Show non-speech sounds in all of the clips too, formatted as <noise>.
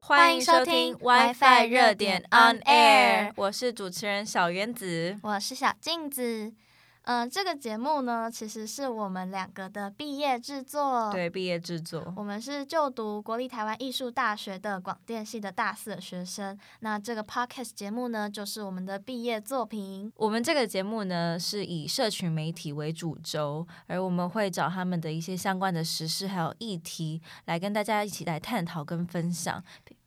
欢迎收听 WiFi 热点 On Air，我是主持人小原子，我是小镜子。嗯、呃，这个节目呢，其实是我们两个的毕业制作。对，毕业制作。我们是就读国立台湾艺术大学的广电系的大四的学生。那这个 podcast 节目呢，就是我们的毕业作品。我们这个节目呢，是以社群媒体为主轴，而我们会找他们的一些相关的时事还有议题，来跟大家一起来探讨跟分享。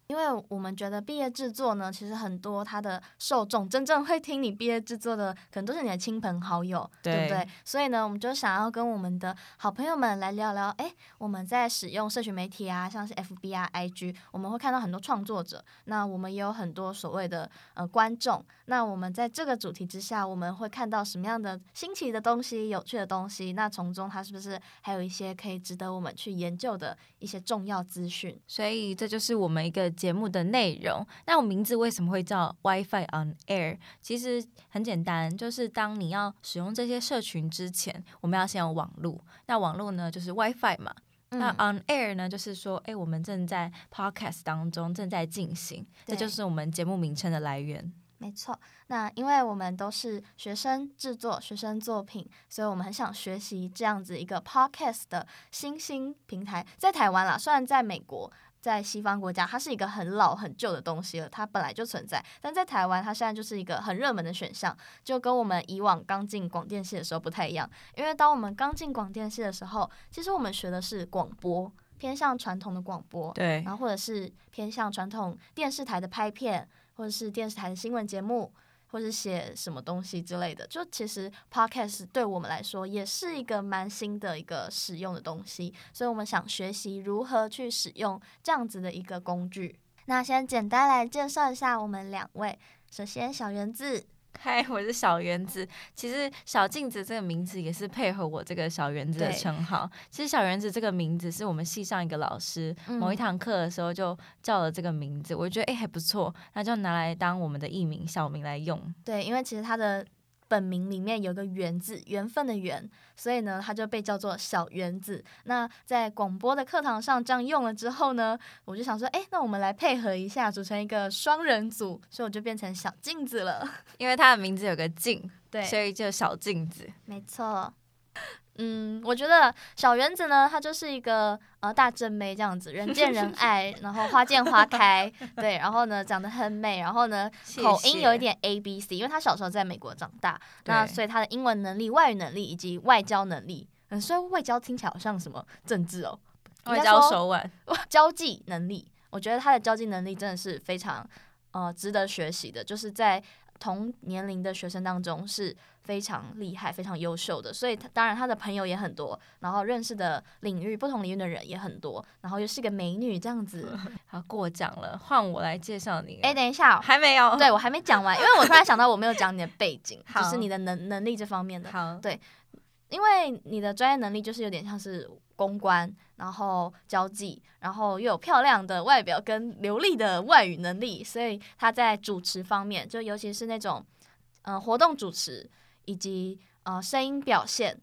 因为我们觉得毕业制作呢，其实很多它的受众真正会听你毕业制作的，可能都是你的亲朋好友，对，对不对？所以呢，我们就想要跟我们的好朋友们来聊聊，哎，我们在使用社群媒体啊，像是 FB 啊、IG，我们会看到很多创作者，那我们也有很多所谓的呃观众。那我们在这个主题之下，我们会看到什么样的新奇的东西、有趣的东西？那从中它是不是还有一些可以值得我们去研究的一些重要资讯？所以这就是我们一个。节目的内容，那我名字为什么会叫 WiFi on Air？其实很简单，就是当你要使用这些社群之前，我们要先有网络。那网络呢，就是 WiFi 嘛。嗯、那 on Air 呢，就是说，哎，我们正在 Podcast 当中正在进行，这就是我们节目名称的来源。没错，那因为我们都是学生制作学生作品，所以我们很想学习这样子一个 Podcast 的新兴平台，在台湾啦，虽然在美国。在西方国家，它是一个很老很旧的东西了，它本来就存在。但在台湾，它现在就是一个很热门的选项，就跟我们以往刚进广电系的时候不太一样。因为当我们刚进广电系的时候，其实我们学的是广播，偏向传统的广播，对，然后或者是偏向传统电视台的拍片，或者是电视台的新闻节目。或者写什么东西之类的，就其实 Podcast 对我们来说也是一个蛮新的一个使用的东西，所以我们想学习如何去使用这样子的一个工具。那先简单来介绍一下我们两位，首先小圆子。嗨，<laughs> 我是小原子。其实小镜子这个名字也是配合我这个小原子的称号。其实小原子这个名字是我们系上一个老师、嗯、某一堂课的时候就叫了这个名字，我觉得哎还不错，那就拿来当我们的艺名、小名来用。对，因为其实他的。本名里面有个缘字，缘分的缘，所以呢，他就被叫做小缘子。那在广播的课堂上这样用了之后呢，我就想说，哎，那我们来配合一下，组成一个双人组，所以我就变成小镜子了。<laughs> 因为他的名字有个镜，对，所以就小镜子。没错。嗯，我觉得小缘子呢，她就是一个呃大正妹这样子，人见人爱，然后花见花开，<laughs> 对，然后呢长得很美，然后呢口音有一点 A B C，因为她小时候在美国长大，那所以她的英文能力、外语能力以及外交能力，嗯，所以外交听起来好像什么政治哦，外交手腕，<laughs> 交际能力，我觉得她的交际能力真的是非常呃值得学习的，就是在。同年龄的学生当中是非常厉害、非常优秀的，所以他当然他的朋友也很多，然后认识的领域不同领域的人也很多，然后又是个美女这样子。好，过奖了，换我来介绍你。哎，等一下，还没有，对，我还没讲完，因为我突然想到我没有讲你的背景，<laughs> 就是你的能能力这方面的。好，对，因为你的专业能力就是有点像是。公关，然后交际，然后又有漂亮的外表跟流利的外语能力，所以他在主持方面，就尤其是那种，嗯，活动主持以及呃声音表现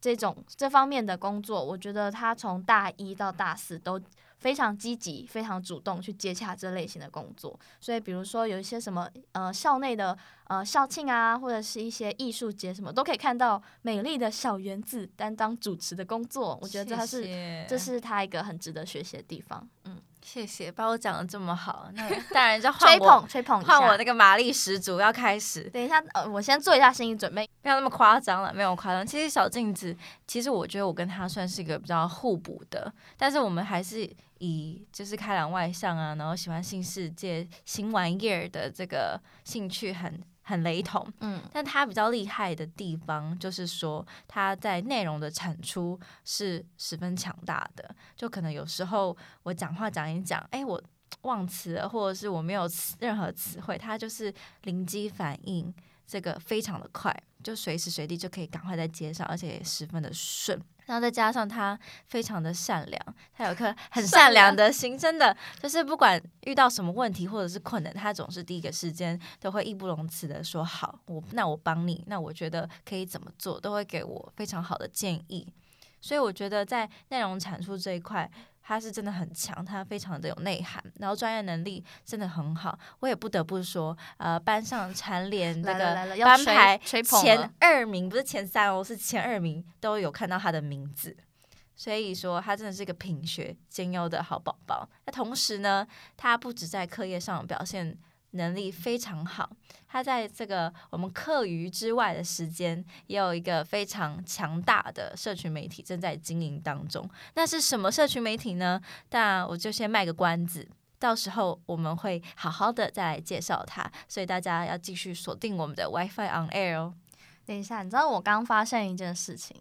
这种这方面的工作，我觉得他从大一到大四都。非常积极，非常主动去接洽这类型的工作，所以比如说有一些什么呃校内的呃校庆啊，或者是一些艺术节什么，都可以看到美丽的小园子担当主持的工作。我觉得这是这是他一个很值得学习的地方。嗯，谢谢，把我讲的这么好，那 <laughs> 当然就换我吹捧吹捧，换我那个马力十足要开始。等一下，呃，我先做一下心理准备，没有那么夸张了，没有夸张。其实小镜子，其实我觉得我跟他算是一个比较互补的，但是我们还是。以就是开朗外向啊，然后喜欢新世界、新玩意儿的这个兴趣很很雷同，嗯，但他比较厉害的地方就是说他在内容的产出是十分强大的，就可能有时候我讲话讲一讲，哎，我忘词了，或者是我没有词任何词汇，他就是灵机反应，这个非常的快，就随时随地就可以赶快在接上，而且也十分的顺。然后再加上他非常的善良，他有颗 <laughs> 很善良的心，真的就是不管遇到什么问题或者是困难，他总是第一个时间都会义不容辞的说好，我那我帮你，那我觉得可以怎么做，都会给我非常好的建议。所以我觉得在内容产出这一块，他是真的很强，他非常的有内涵，然后专业能力真的很好。我也不得不说，呃，班上蝉联那个班排前二名，不是前三哦，是前二名都有看到他的名字。所以说，他真的是一个品学兼优的好宝宝。那同时呢，他不止在课业上表现。能力非常好，他在这个我们课余之外的时间，也有一个非常强大的社群媒体正在经营当中。那是什么社群媒体呢？那我就先卖个关子，到时候我们会好好的再来介绍它，所以大家要继续锁定我们的 WiFi on Air 哦。等一下，你知道我刚发现一件事情，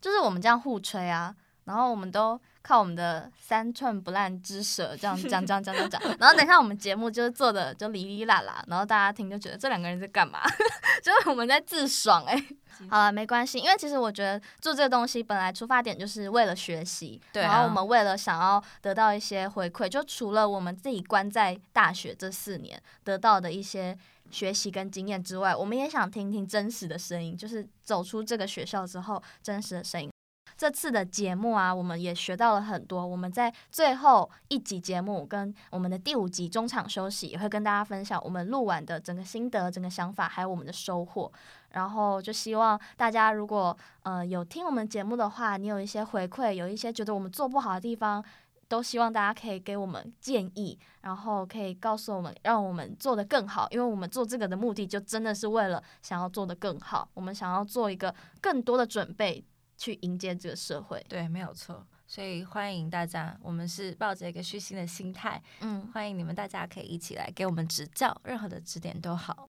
就是我们这样互吹啊，然后我们都。靠我们的三寸不烂之舌，这样 <laughs> 讲讲讲讲讲，然后等一下我们节目就是做的就哩哩啦啦，然后大家听就觉得这两个人在干嘛？<laughs> 就是我们在自爽哎、欸。好了，没关系，因为其实我觉得做这个东西本来出发点就是为了学习，对啊、然后我们为了想要得到一些回馈，就除了我们自己关在大学这四年得到的一些学习跟经验之外，我们也想听听真实的声音，就是走出这个学校之后真实的声音。这次的节目啊，我们也学到了很多。我们在最后一集节目跟我们的第五集中场休息，也会跟大家分享我们录完的整个心得、整个想法，还有我们的收获。然后就希望大家如果呃有听我们节目的话，你有一些回馈，有一些觉得我们做不好的地方，都希望大家可以给我们建议，然后可以告诉我们，让我们做得更好。因为我们做这个的目的，就真的是为了想要做得更好。我们想要做一个更多的准备。去迎接这个社会，对，没有错。所以欢迎大家，我们是抱着一个虚心的心态，嗯，欢迎你们，大家可以一起来给我们指教，任何的指点都好。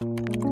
嗯